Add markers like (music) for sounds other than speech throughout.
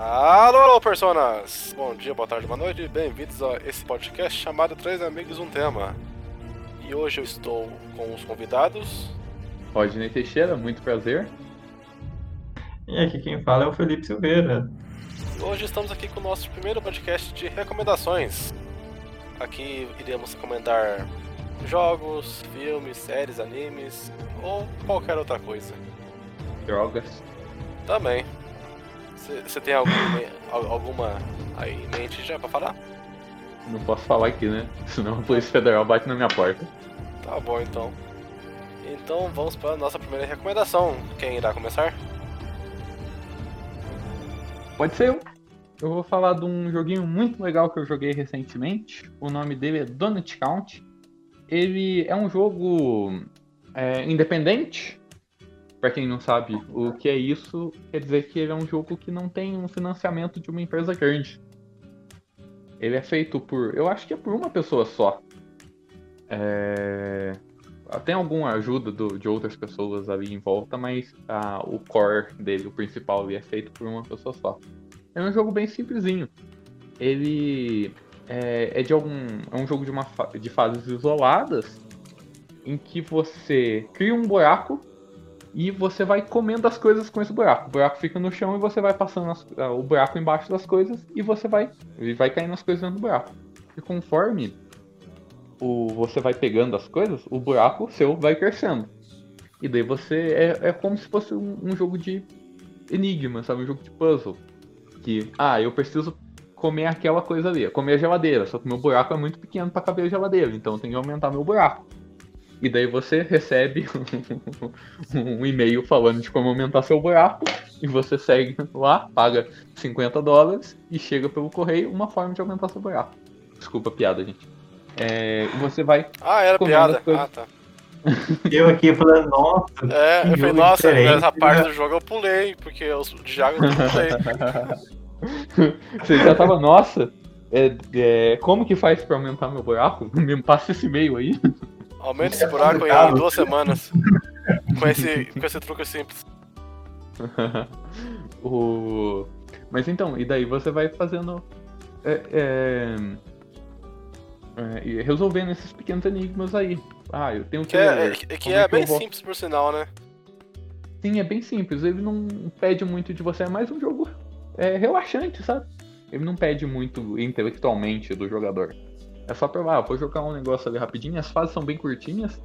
Alô, alô, personas! Bom dia, boa tarde, boa noite, bem-vindos a esse podcast chamado Três Amigos Um Tema. E hoje eu estou com os convidados. Rodney Teixeira, muito prazer. E aqui quem fala é o Felipe Silveira. E hoje estamos aqui com o nosso primeiro podcast de recomendações. Aqui iremos recomendar jogos, filmes, séries, animes ou qualquer outra coisa. Drogas. Também. Você tem algum, alguma aí em mente já pra falar? Não posso falar aqui, né? Senão a Polícia Federal bate na minha porta. Tá bom então. Então vamos para a nossa primeira recomendação. Quem irá começar? Pode ser eu. Eu vou falar de um joguinho muito legal que eu joguei recentemente. O nome dele é Donut Count. Ele é um jogo é, independente. Para quem não sabe o que é isso, quer dizer que ele é um jogo que não tem um financiamento de uma empresa grande. Ele é feito por, eu acho que é por uma pessoa só. É... Tem alguma ajuda do, de outras pessoas ali em volta, mas ah, o core dele, o principal, ele é feito por uma pessoa só. É um jogo bem simplesinho. Ele é, é de algum, é um jogo de, uma, de fases isoladas em que você cria um buraco e você vai comendo as coisas com esse buraco. O buraco fica no chão e você vai passando as, uh, o buraco embaixo das coisas e você vai e vai caindo as coisas dentro do buraco. E conforme o, você vai pegando as coisas, o buraco seu vai crescendo. E daí você é, é como se fosse um, um jogo de enigma, sabe? Um jogo de puzzle. Que, ah, eu preciso comer aquela coisa ali, comer a geladeira, só que meu buraco é muito pequeno para caber a geladeira, então eu tenho que aumentar meu buraco. E daí você recebe (laughs) um e-mail falando de como aumentar seu buraco. E você segue lá, paga 50 dólares e chega pelo correio uma forma de aumentar seu buraco. Desculpa a piada, gente. É, você vai. Ah, era piada. Ah, tá. (laughs) Eu aqui falando, nossa. É, eu falei, nossa, essa parte do jogo eu pulei, porque eu já eu pulei. (laughs) você já tava, nossa, é, é, como que faz pra aumentar meu buraco? Me passa esse e-mail aí. Aumenta esse buraco em duas semanas. com, esse, com esse truque simples. (laughs) o... Mas então, e daí você vai fazendo. É, é, é, resolvendo esses pequenos enigmas aí. Ah, eu tenho que. Que é, que é, é bem vou... simples por sinal, né? Sim, é bem simples. Ele não pede muito de você, é mais um jogo é, relaxante, sabe? Ele não pede muito intelectualmente do jogador. É só pra, ah, vou jogar um negócio ali rapidinho, as fases são bem curtinhas.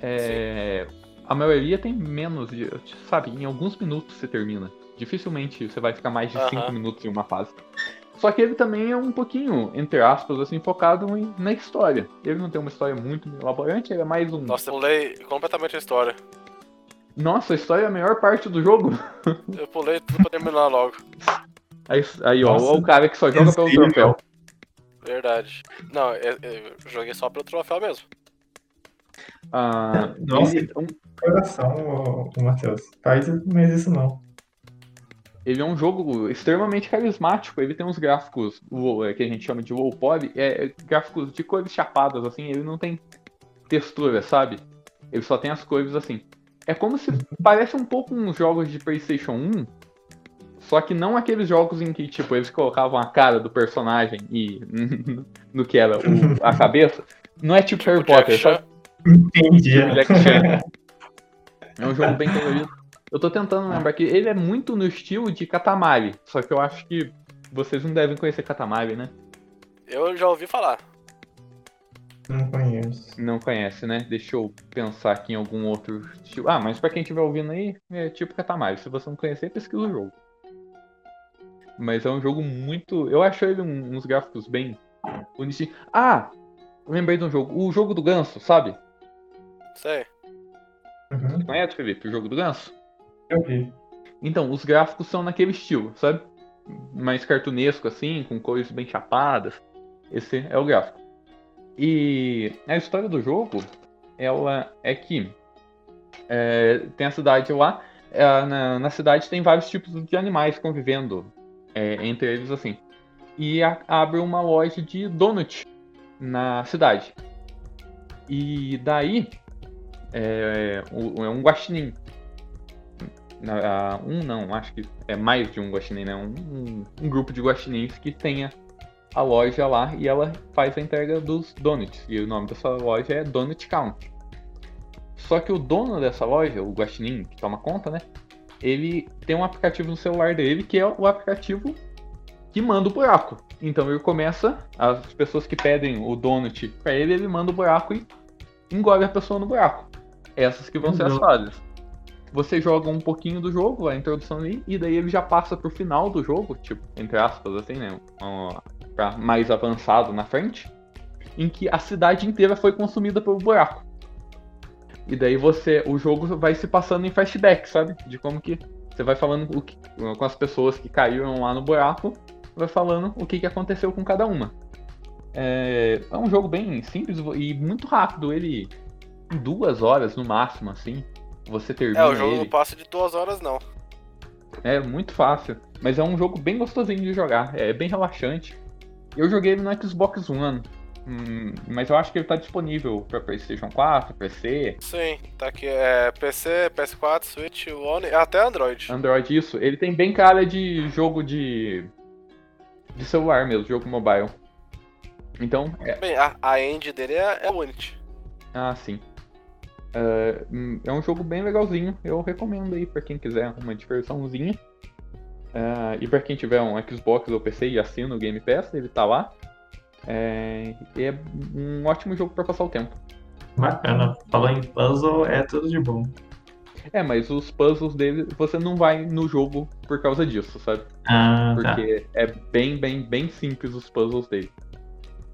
É, a maioria tem menos de, sabe, em alguns minutos você termina. Dificilmente você vai ficar mais de 5 uh -huh. minutos em uma fase. Só que ele também é um pouquinho, entre aspas, assim, focado em, na história. Ele não tem uma história muito elaborante, ele é mais um. Nossa, eu pulei completamente a história. Nossa, a história é a melhor parte do jogo. Eu pulei tudo pra terminar logo. Aí, aí ó, o cara que só joga pelo troféu. Verdade. Não, eu, eu, joguei só pelo troféu mesmo. Ah, Nossa, ele... um coração, o, Matheus. Faz mais isso não. Ele é um jogo extremamente carismático. Ele tem uns gráficos é, que a gente chama de low poly, é, é, gráficos de cores chapadas, assim. Ele não tem textura, sabe? Ele só tem as cores assim. É como se parece um pouco uns jogos de PlayStation 1, só que não aqueles jogos em que, tipo, eles colocavam a cara do personagem e (laughs) no que era o, a cabeça. Não é tipo, tipo Harry Potter, sabe? Entendi. Tipo (laughs) é um jogo bem colorido. Eu tô tentando lembrar que ele é muito no estilo de Katamari, só que eu acho que vocês não devem conhecer Katamari, né? Eu já ouvi falar. Não conheço. Não conhece, né? Deixa eu pensar aqui em algum outro estilo. Ah, mas pra quem estiver ouvindo aí, é tipo Katamari. Se você não conhecer, pesquisa o jogo. Mas é um jogo muito. Eu acho ele uns gráficos bem bonitinhos. Ah! Lembrei de um jogo. O jogo do ganso, sabe? Sei. Uhum. Você conhece, Felipe, o jogo do ganso? Eu vi. Então, os gráficos são naquele estilo, sabe? Mais cartunesco, assim, com cores bem chapadas. Esse é o gráfico. E a história do jogo, ela é que é, tem a cidade lá. É, na, na cidade tem vários tipos de animais convivendo é, entre eles assim. E a, abre uma loja de donut na cidade. E daí é, é um guaxinim. um não, acho que é mais de um guaxinim, né? Um, um, um grupo de guaxinins que tenha a loja lá e ela faz a entrega dos donuts. E o nome dessa loja é Donut Count. Só que o dono dessa loja, o guaxinim que toma conta, né? Ele tem um aplicativo no celular dele que é o aplicativo que manda o buraco. Então ele começa, as pessoas que pedem o donut pra ele, ele manda o buraco e engole a pessoa no buraco. Essas que vão ser as Uhum. fases. Você joga um pouquinho do jogo, a introdução ali, e daí ele já passa pro final do jogo, tipo, entre aspas, assim, né? um- Pra mais avançado na frente, em que a cidade inteira foi consumida pelo buraco. E daí você, o jogo vai se passando em flashback, sabe? De como que você vai falando que- com as pessoas que caíram lá no buraco, vai falando o que, que aconteceu com cada uma. É, é um jogo bem simples e muito rápido. Ele em duas horas no máximo, assim, você termina É, o jogo ele. não passa de duas horas, não. É muito fácil, mas é um jogo bem gostosinho de jogar, é bem relaxante. Eu joguei ele no Xbox One, hum, mas eu acho que ele tá disponível para PlayStation 4, PC, Sim, tá aqui. É PC, PS4, Switch, One até Android. Android, isso. Ele tem bem cara de jogo de de celular mesmo, jogo mobile. Então, é, Bem, a, a end dele é, é Unity. ah, sim. É, hum, é um jogo bem legalzinho, eu recomendo aí pra quem quiser uma diversãozinha. É, e pra quem tiver um Xbox ou PC e assina o Game Pass, ele tá lá. É, e é um ótimo jogo pra passar o tempo. Bacana. Falou em puzzle, é tudo de bom. É, mas os puzzles dele, você não vai no jogo por causa disso, sabe? Ah, tá. Porque é bem, bem, bem simples os puzzles dele.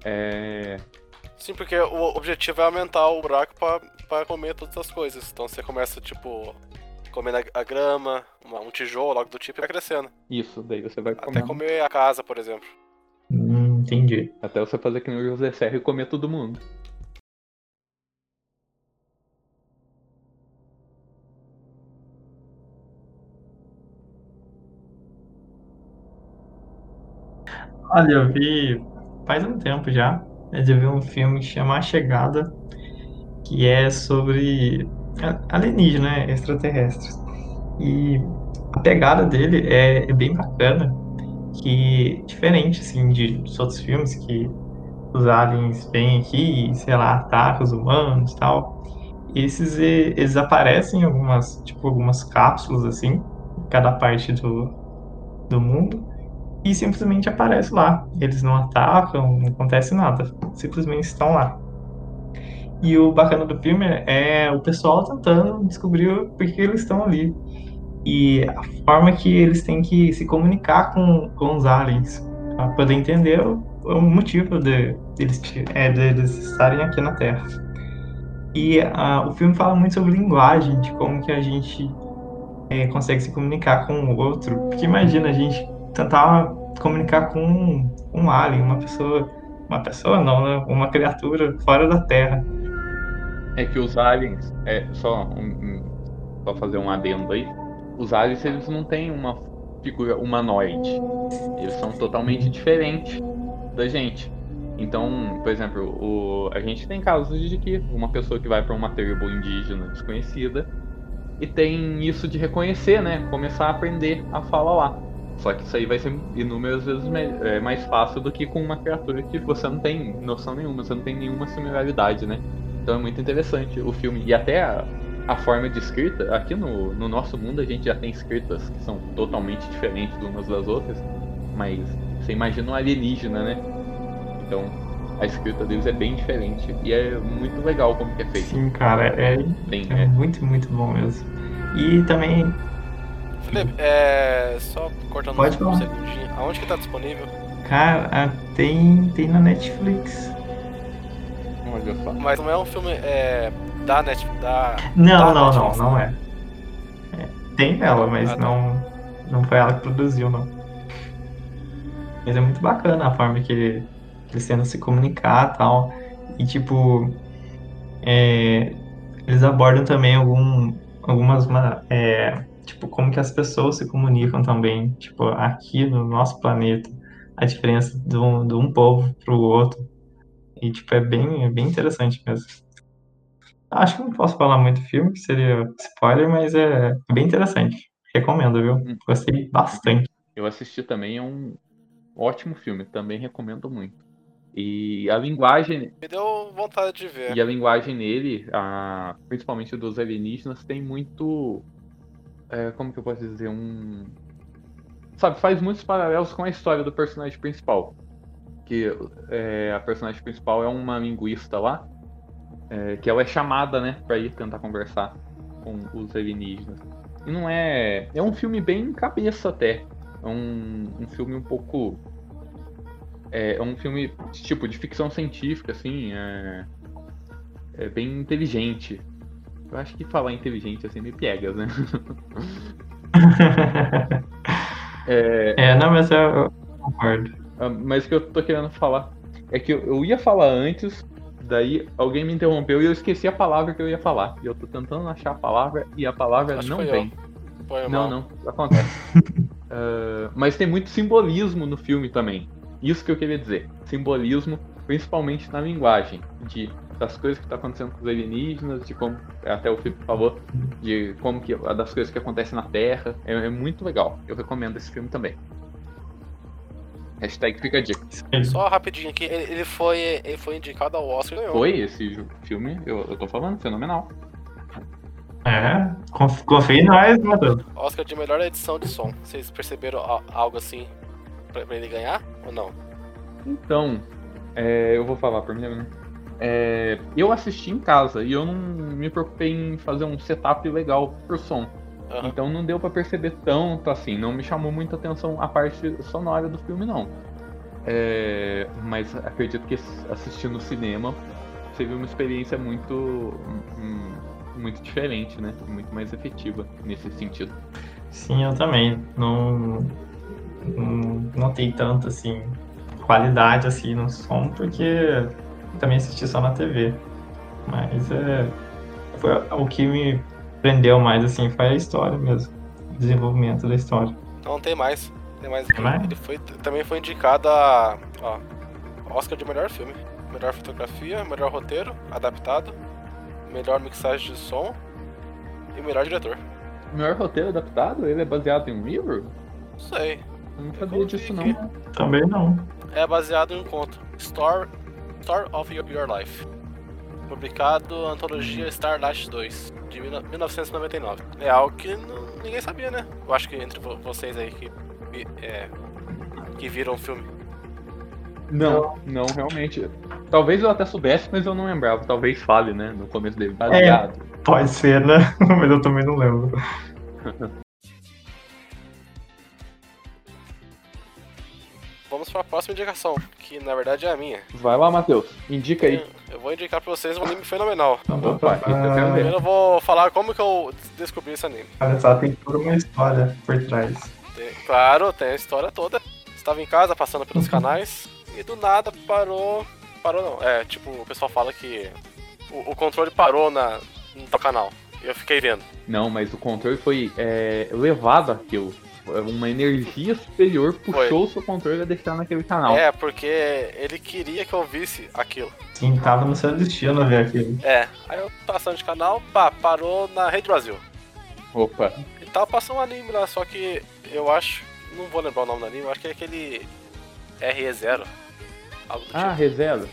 É, Sim, porque o objetivo é aumentar o buraco pra, pra comer todas as coisas. Então você começa, tipo, comendo a, grama, uma- um tijolo, algo do tipo, e vai crescendo. isso, daí você vai Até comendo. comer a casa, por exemplo. Entendi. Até você fazer que nem o José Serra e comer todo mundo. Olha, eu vi faz um tempo já. Eu já vi um filme que chama A Chegada, que é sobre alienígena, né, extraterrestres. E a pegada dele é, é bem bacana, que diferente assim de outros filmes que os aliens vêm aqui sei lá, atacam os humanos, tal. Esses eles aparecem em algumas, tipo, algumas cápsulas assim, em cada parte do do mundo e simplesmente aparece lá. Eles não atacam, não acontece nada. Simplesmente estão lá. E o bacana do filme é o pessoal tentando descobrir por que eles estão ali. E a forma que eles têm que se comunicar com, com os aliens. Para poder entender o, o motivo de, deles, é, deles estarem aqui na Terra. E ah, o filme fala muito sobre linguagem, de como que a gente é, consegue se comunicar com o outro. Porque imagina a gente tentar comunicar com um, um alien, uma pessoa, uma pessoa não, né? Uma criatura fora da Terra. É que os aliens, é só, um, um- só fazer um adendo aí, os aliens eles não têm uma figura humanoide, eles são totalmente diferentes da gente. Então, por exemplo, o, a gente tem casos de que uma pessoa que vai para uma tribo indígena desconhecida e tem isso de reconhecer, né? Começar a aprender a falar lá. Só que isso aí vai ser inúmeras vezes é, mais fácil do que com uma criatura que você não tem noção nenhuma, você não tem nenhuma similaridade, né? Então é muito interessante o filme. E até a, forma de escrita, aqui no, no nosso mundo a gente já tem escritas que são totalmente diferentes umas das outras, mas você imagina um alienígena, né? Então a escrita deles é bem diferente e é muito legal como que é feito. Sim, cara, é, Tem, é é, muito, muito bom mesmo. E também, Felipe, é. Só cortando Pode um falar. segundinho. Aonde que tá disponível? cara, tem, tem na Netflix. Mas não é um filme é, da Netflix. Da... Não, Da não, não, Netflix, não é. É, Tem nela, mas Ah, não, não foi ela que produziu, não. Mas é muito bacana a forma que eles tentam se comunicar e tal. E, tipo, é, eles abordam também algum, algumas, ma- é, tipo, como que as pessoas se comunicam também, tipo, aqui no nosso planeta, a diferença de um, de um povo pro outro. E, tipo, é bem, é bem interessante mesmo. Acho que não posso falar muito do filme, que seria spoiler, mas é bem interessante. recomendo, viu? Hum. Gostei bastante. Eu assisti também, é um ótimo filme, também recomendo muito. E a linguagem, Me deu vontade de ver. e a linguagem nele, a- principalmente dos alienígenas, tem muito. é, como que eu posso dizer? Um. Sabe, faz muitos paralelos com a história do personagem principal. Que é, a personagem principal é uma linguista lá, é, que ela é chamada, né, pra ir tentar conversar com os alienígenas. E não é. É um filme bem cabeça até. É um, um filme um pouco. É, é um filme tipo de ficção científica, assim. É, é bem inteligente. Eu acho que falar inteligente assim me pega, né? (laughs) É, É, não, mas eu, eu concordo. ah, mas o que eu tô querendo falar é que eu, eu ia falar antes, daí alguém me interrompeu e eu esqueci a palavra que eu ia falar. E eu tô tentando achar a palavra e a palavra Acho não vem. Não, não, acontece. (laughs) Ah, mas tem muito simbolismo no filme também. Isso que eu queria dizer. Simbolismo, principalmente na linguagem, de das coisas que tá acontecendo com os alienígenas, de como até o Felipe falou, de como que das coisas que acontecem na Terra. É, é muito legal. Eu recomendo esse filme também. Hashtag fica a dica. Só rapidinho aqui, ele, ele foi, ele foi indicado ao Oscar e ganhou. Foi esse filme, eu, eu tô falando, fenomenal. É, conf- confia em nós, Matheus. Oscar de melhor edição de som. Vocês perceberam algo assim pra, pra ele ganhar ou não? Então, é, eu vou falar primeiro, né? É, eu assisti em casa e eu não me preocupei em fazer um setup legal pro som. Aham. Então não deu pra perceber tanto assim, não me chamou muita atenção a parte sonora do filme não. É, mas acredito que assistir no cinema seria uma experiência muito hum, muito diferente, né? Muito mais efetiva nesse sentido. Sim, eu também. Não, não notei tanto, assim, qualidade, assim, no som, porque também assisti só na TV. Mas é, foi o que me prendeu mais, assim, foi a história mesmo. O desenvolvimento da história. Não tem mais. Tem mais aqui. Tem mais? Ele foi, também foi indicado a ó, Oscar de melhor filme. Melhor fotografia, melhor roteiro, adaptado, melhor mixagem de som e melhor diretor. Melhor roteiro adaptado, ele é baseado em um livro? Não sei. Eu não sabia disso não. Também não. É baseado em um conto. Story, Story of Your, Your Life. Publicado Antologia Starlight 2, de 1999. É algo que não- ninguém sabia, né? Eu acho que entre vo- vocês aí que, é, que viram o filme. Não, não, realmente. Talvez eu até soubesse, mas eu não lembrava. Talvez fale, né? No começo dele. Baseado. Pode ser, né? (laughs) Mas eu também não lembro. (laughs) Vamos para a próxima indicação, que na verdade é a minha. Vai lá, Matheus. Indica aí. Eu vou indicar pra vocês um anime fenomenal. Opa, isso eu eu vou falar como que eu descobri esse anime. Olha só, tem toda uma história por trás. Tem- claro, tem a história toda. Estava em casa passando pelos canais e do nada parou. Parou não. É, tipo, o pessoal fala que o, o controle parou na, no canal. E eu fiquei vendo. Não, mas o controle foi é, levado àquilo. Uma energia superior puxou o seu controle a deixar naquele canal. É, porque ele queria que eu visse aquilo. Sim, tava no seu destino ver aquilo. É, aí eu passando de canal, pá, parou na Rede Brasil. Opa. E tava passando um anime lá, só que eu acho. Não vou lembrar o nome do anime, eu acho que é aquele RE0. Algo do Ah, Rezelo.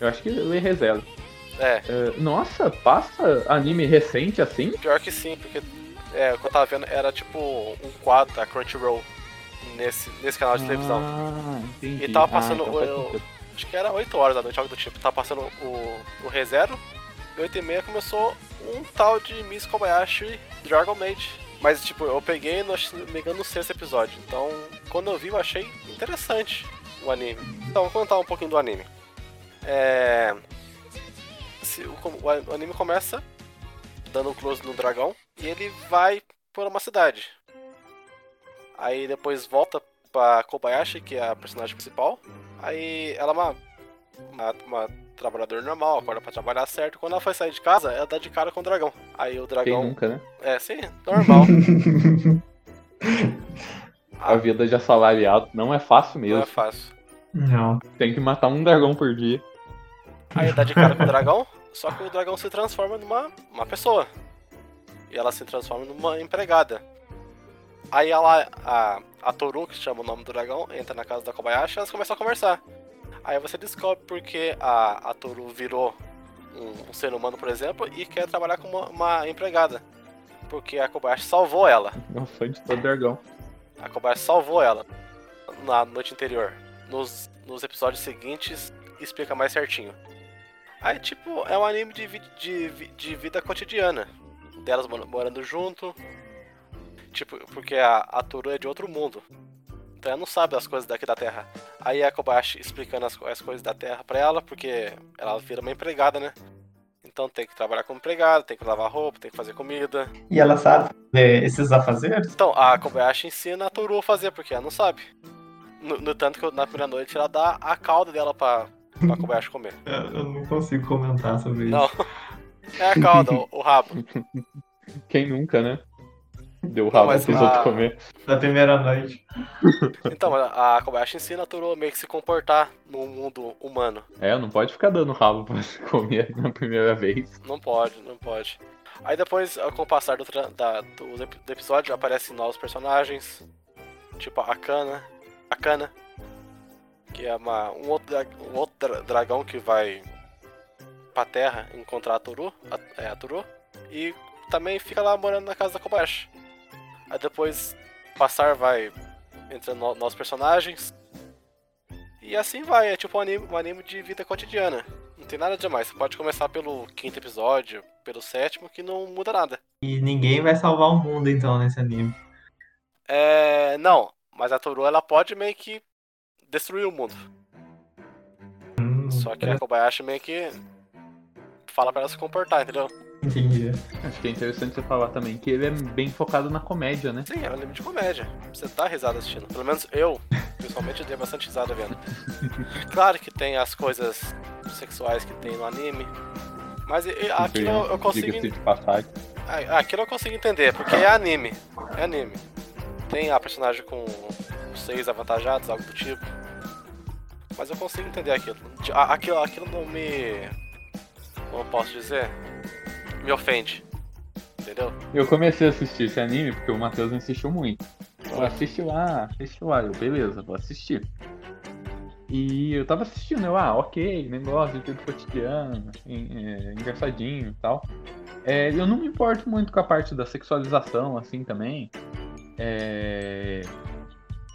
Eu acho que lê Rezelo. tipo. É, É, nossa, passa anime recente assim? pior que sim, porque é, o que eu tava vendo era tipo um quadro da Crunchyroll nesse, nesse canal de televisão. Ah, entendi. E tava Ah, passando então o- faz eu-. Acho que era 8 horas da noite, algo do tipo. Tava passando o, o ReZero. E 8 e meia começou um tal de Miss Kobayashi Dragon Maid. Mas, tipo, eu peguei, no, me engano, no sexto episódio. Então, quando eu vi, eu achei interessante o anime. Então, vou contar um pouquinho do anime. É... se o, o anime começa dando um close no dragão. E ele vai por uma cidade. Aí depois volta pra Kobayashi, que é a personagem principal. Aí ela é uma, uma, uma trabalhadora normal, acorda pra trabalhar certo. Quando ela foi sair de casa, ela dá de cara com o dragão. Aí o Quem dragão. nunca, né? É, sim, normal. (laughs) (laughs) A vida de assalariado não é fácil Não mesmo. é fácil. Não. Tem que matar um dragão por dia. Aí dá de cara com o dragão, só que o dragão se transforma numa uma pessoa. E ela se transforma numa empregada. Aí ela, a, a Toru, que chama o nome do dragão, entra na casa da Kobayashi e elas começam a conversar. Aí você descobre porque a, a Toru virou um, um ser humano, por exemplo, e quer trabalhar como uma, uma empregada. Porque a Kobayashi salvou ela. É um fã de todo dragão. A Kobayashi salvou ela na noite anterior. Nos, nos episódios seguintes, explica mais certinho. Aí, tipo, é um anime de, de, de vida cotidiana. Delas mor- morando junto. Tipo, porque a, a Toru é de outro mundo. Então ela não sabe as coisas daqui da Terra. Aí a Kobayashi explicando as, as coisas da Terra pra ela, porque ela vira uma empregada, né? Então tem que trabalhar como empregada, tem que lavar roupa, tem que fazer comida. E ela sabe fazer esses afazeres? Então, a Kobayashi ensina a Toru a fazer, porque ela não sabe. No, no tanto que na primeira noite ela dá a cauda dela pra, pra (laughs) Kobayashi comer. Eu, eu não consigo comentar sobre isso. Não. É a cauda, o, o rabo. (laughs) Quem nunca, né? Deu rabo mas pros a- outros comer. Da primeira noite. (laughs) Então, a Kobayashi ensina a Toru meio que se comportar no mundo humano. É, não pode ficar dando rabo pra (laughs) comer na primeira vez. Não pode, não pode. Aí depois, com o passar do, tra- da- do, do episódio, aparecem novos personagens. Tipo a Kana. A Kana. Que é uma, um outro, um outro dra- dragão que vai pra terra encontrar a Toru. A, é, a Toru. E também fica lá morando na casa da Kobayashi. Aí depois, passar vai entrando no- novos personagens. E assim vai, é tipo um anime, um anime de vida cotidiana. Não tem nada demais. Você pode começar pelo quinto episódio, pelo sétimo, que não muda nada. E ninguém vai salvar o mundo, então, nesse anime. É. Não, mas a Toru ela pode meio que destruir o mundo. Hum, Só que a Kobayashi meio que fala pra ela se comportar, entendeu? Entendi. Acho que é interessante você falar também que ele é bem focado na comédia, né? Sim, é um anime de comédia. Você dá risada assistindo. Pelo menos eu, pessoalmente, dei bastante risada vendo. (laughs) Claro que tem as coisas sexuais que tem no anime. Mas aquilo eu, eu consigo. De passagem. Ah, Aquilo eu consigo entender, porque é anime. É anime. Tem a personagem com seis avantajados, algo do tipo. Mas eu consigo entender aquilo. Aquilo, aquilo não me. Como eu posso dizer? Me ofende. Entendeu? Eu comecei a assistir esse anime porque o Matheus insistiu muito. Eu assisti lá, assisti lá, eu, beleza, vou assistir. E eu tava assistindo, eu, ah, ok, negócio de vida cotidiano, é, engraçadinho e tal. É, eu não me importo muito com a parte da sexualização, assim, também. É,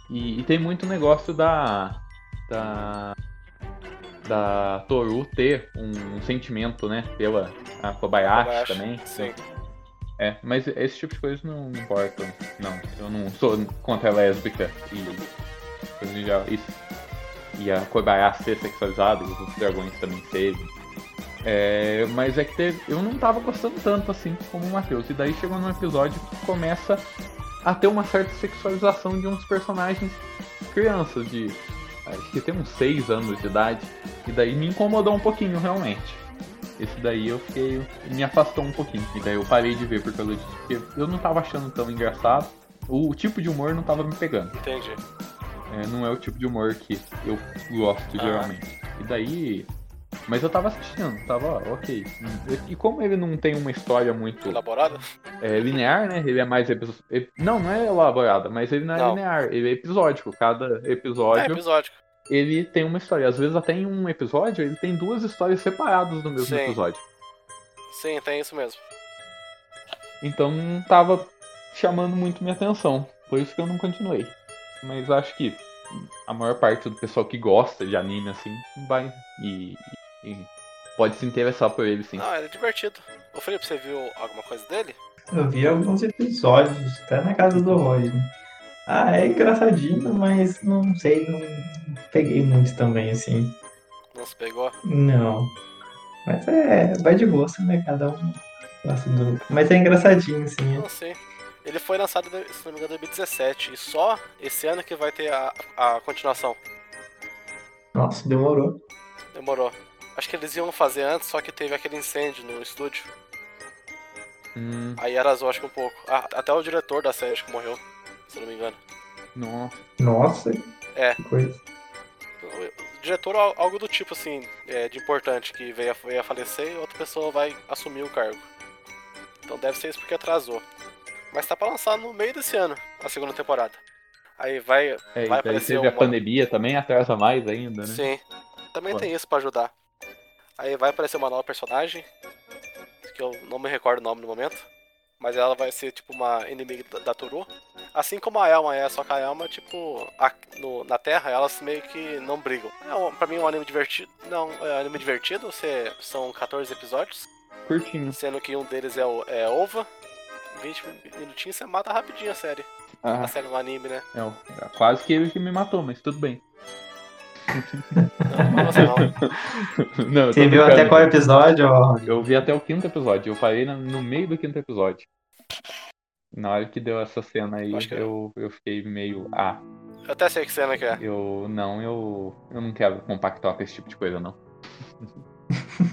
e, e tem muito negócio da. Da. Da Toru ter um, sentimento, né? Pela a Kobayashi, Kobayashi, também. Sim. É, mas esse tipo de coisa não importa. Não, eu não sou contra a lésbica e coisa geral. Isso. E a Kobayashi ser sexualizada, e os dragões também serem. É, mas é que teve, eu não tava gostando tanto assim como o Matheus. E daí chegou num episódio que começa a ter uma certa sexualização de uns personagens crianças, de acho que tem uns 6 anos de idade. E daí me incomodou um pouquinho realmente. Esse daí eu fiquei. me afastou um pouquinho. E daí eu parei de ver por causa disso. Porque eu não tava achando tão engraçado. O tipo de humor não tava me pegando. Entendi. É, não é o tipo de humor que eu gosto Ah. geralmente. E daí. Mas eu tava assistindo, tava ok. E como ele não tem uma história muito Elaborado? é, linear, né? Ele é mais episo- Não, não é elaborada, mas ele não é Não. linear. Ele é episódico. Cada É episódio episódico. ele tem uma história. Às vezes até em um episódio ele tem duas histórias separadas no mesmo Sim. episódio. Sim, tem isso mesmo. Então não tava chamando muito minha atenção. Por isso que eu não continuei. Mas acho que a maior parte do pessoal que gosta de anime assim vai e, e pode se interessar por ele sim. Não, ele é divertido. Ô Felipe, você viu alguma coisa dele? Eu vi alguns episódios, até na casa do Roger. Ah, é engraçadinho, mas não sei, não peguei muito também, assim. Não se pegou? Não. Mas é, vai de gosto, né? Cada um gosta do. Mas é engraçadinho, assim. Não sei. Ele foi lançado, se não me engano, em 2017. E só esse ano que vai ter a, a continuação. Nossa, demorou. Demorou. Acho que eles iam fazer antes, só que teve aquele incêndio no estúdio. Hum, Aí atrasou, acho que um pouco. Ah, até o diretor da série acho que morreu, se eu não me engano. nossa. Nossa. É. Que coisa. O diretor, al- algo do tipo assim, é, de importante, que veio a, veio a falecer e outra pessoa vai assumir o cargo. Então deve ser isso porque atrasou. Mas tá pra lançar no meio desse ano. a segunda temporada. Aí vai, É, vai aparecer teve a uma... pandemia também, atrasa mais ainda, né? Sim. Também Pô. tem isso pra ajudar. Aí vai aparecer uma nova personagem, que eu não me recordo o nome no momento, mas ela vai ser tipo uma inimiga da, da Toru. Assim como a Elma é, só que a Elma, tipo, a- no- na Terra, elas meio que não brigam. É um, pra mim um anime divertido. Não, é um anime divertido, você, são 14 episódios, Curtinho. sendo que um deles é, o, é OVA. 20 minutinhos você mata rapidinho a série. Ah, A série no anime, né? é, é quase que ele que me matou, mas tudo bem. Não, não, você não. Viu até qual episódio, ó? Eu vi até o quinto episódio. Eu parei no meio do quinto episódio. Na hora que deu essa cena aí, eu, eu fiquei meio. Ah, Eu até sei que cena que é. eu. Não, eu. Eu não quero compactar com esse tipo de coisa, não.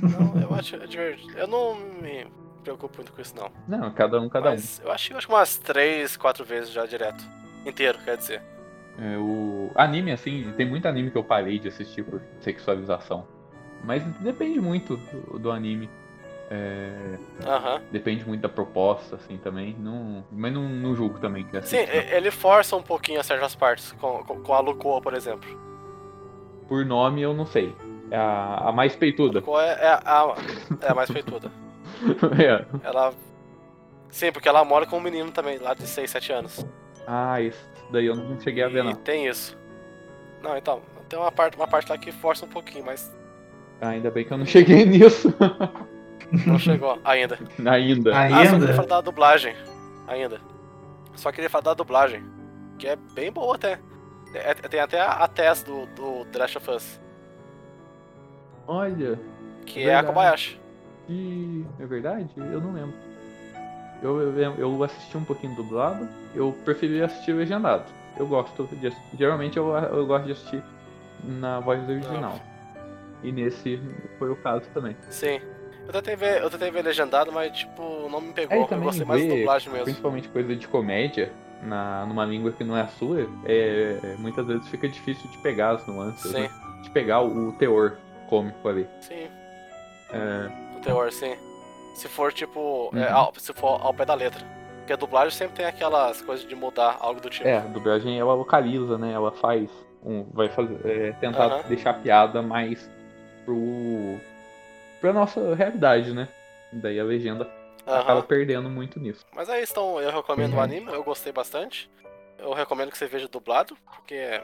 Não, eu acho divertido. Eu não me preocupo muito com isso, não. Não, cada um, cada Mas eu acho, eu acho umas 3, 4 vezes já direto. Inteiro, quer dizer. É, o anime, assim, tem muito anime que eu parei de assistir por sexualização. Mas depende muito do, do anime. É, Aham. depende muito da proposta, assim, também. Não, mas não, não julgo também que Sim, não. ele força um pouquinho certas partes, com, com, a Lucoa, por exemplo. Por nome, eu não sei. É a, a mais A peituda. Lucoa é, é a, é a mais peituda. (laughs) É. Ela. Sim, porque ela mora com um menino também, lá de 6, 7 anos. Ah, isso daí eu não cheguei a ver, E não. tem isso. Não, então, tem uma parte, uma parte lá que força um pouquinho, mas Ah, ainda bem que eu não cheguei (laughs) nisso. não chegou ainda. ainda. Ah, só queria falar da dublagem. Ainda. Só queria falar da dublagem. Que é bem boa até. É- tem até a, a Tess do, do The Last of Us. Olha, Que é, a Verdade. Kobayashi. e é verdade? Eu não lembro. Eu, eu, eu assisti um pouquinho dublado, eu preferi assistir legendado. Eu gosto de assistir. Geralmente eu, eu gosto de assistir na voz original. E nesse foi o caso também. Sim. Eu tentei ver, eu tentei ver legendado, mas tipo, não me pegou. É, eu gostei mais dublagem mesmo. Principalmente coisa de comédia, na, numa língua que não é a sua, é, muitas vezes fica difícil de pegar as nuances, né? de pegar o, o teor cômico ali. sim. É, Do teor, sim. Se for tipo. é, Uhum. ao- se for ao pé da letra. Porque a dublagem sempre tem aquelas coisas de mudar algo do tipo. É, a dublagem ela localiza, né? Ela faz. Um, vai fazer, é, tentar Aham. deixar a piada mais pro. pra nossa realidade, né? Daí a legenda Aham. acaba perdendo muito nisso. Mas aí então, eu recomendo o Uhum. anime, eu gostei bastante. Eu recomendo que você veja dublado, porque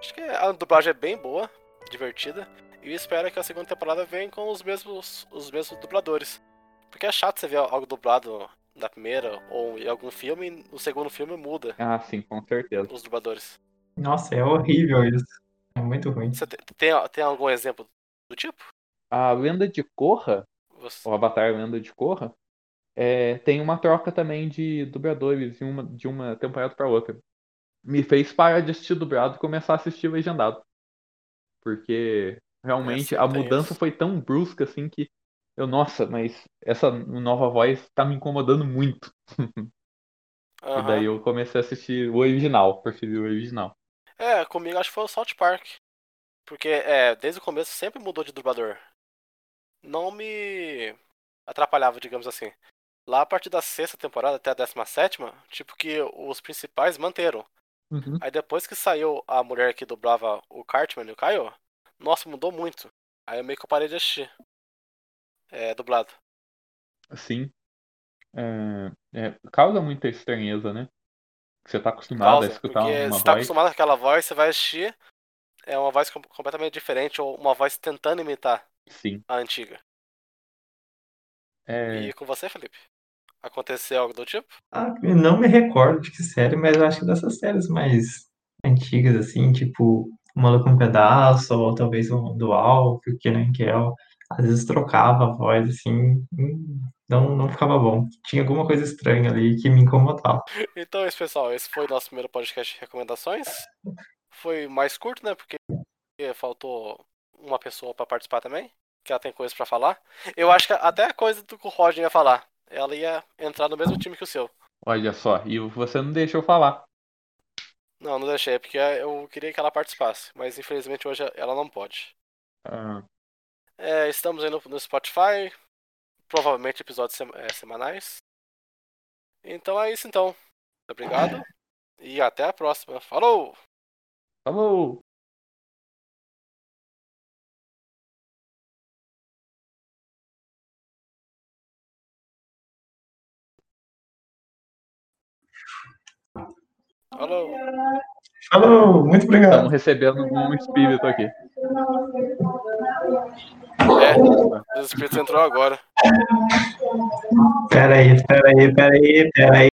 acho que a dublagem é bem boa, divertida. E eu espero que a segunda temporada venha com os mesmos, os mesmos dubladores. Porque é chato você ver algo dublado da primeira ou em algum filme e no segundo filme muda Ah, sim, com certeza. os dubladores. Nossa, é horrível isso. É muito ruim. Você te- tem, tem algum exemplo do tipo? A lenda de Korra, Você- o Avatar Lenda de Korra, é, tem uma troca também de dubladores de uma, de uma temporada para outra. Me fez parar de assistir dublado e começar a assistir legendado. Porque realmente a mudança foi tão brusca assim que eu, nossa, mas essa nova voz tá me incomodando muito. (laughs) E Aham. daí eu comecei a assistir o original, preferi o original. É, comigo acho que foi o South Park. Porque, é, desde o começo sempre mudou de dublador. Não me atrapalhava, digamos assim. Lá a partir da sexta temporada até a décima sétima, tipo que os principais manteram. Uhum. Aí depois que saiu a mulher que dublava o Cartman e o Caio, nossa, mudou muito. Aí eu meio que eu parei de assistir. É, dublado. Sim. É, é, causa muita estranheza, né? Você tá acostumado a Causa, escutar porque uma você tá voz. acostumado com aquela voz, você vai assistir, é uma voz com- completamente diferente, ou uma voz tentando imitar Sim. a antiga. É, E com você, Felipe? Aconteceu algo do tipo? Ah, eu não me recordo de que série, mas eu acho que dessas séries mais antigas, assim, tipo O Maluco um Pedaço, ou talvez um do Alf, o Kenan Kel, às vezes trocava a voz, assim, não, não ficava bom. Tinha alguma coisa estranha ali que me incomodava. Então é isso, pessoal. Esse foi o nosso primeiro podcast de recomendações. Foi mais curto, né? Porque faltou uma pessoa pra participar também. Que ela tem coisas pra falar. Eu acho que até a coisa do que o Roger ia falar. Ela ia entrar no mesmo time que o seu. olha só, e você não deixa eu falar. Não, não deixei, porque eu queria que ela participasse. Mas infelizmente hoje ela não pode. Ah, É, estamos aí no, no Spotify. Provavelmente episódios sem- é, semanais. Então é isso então. Obrigado. E até a próxima. Falou! Falou! Falou! Falou, muito obrigado. Estamos recebendo um espírito aqui. É, o espírito entrou agora. Pera aí, pera aí,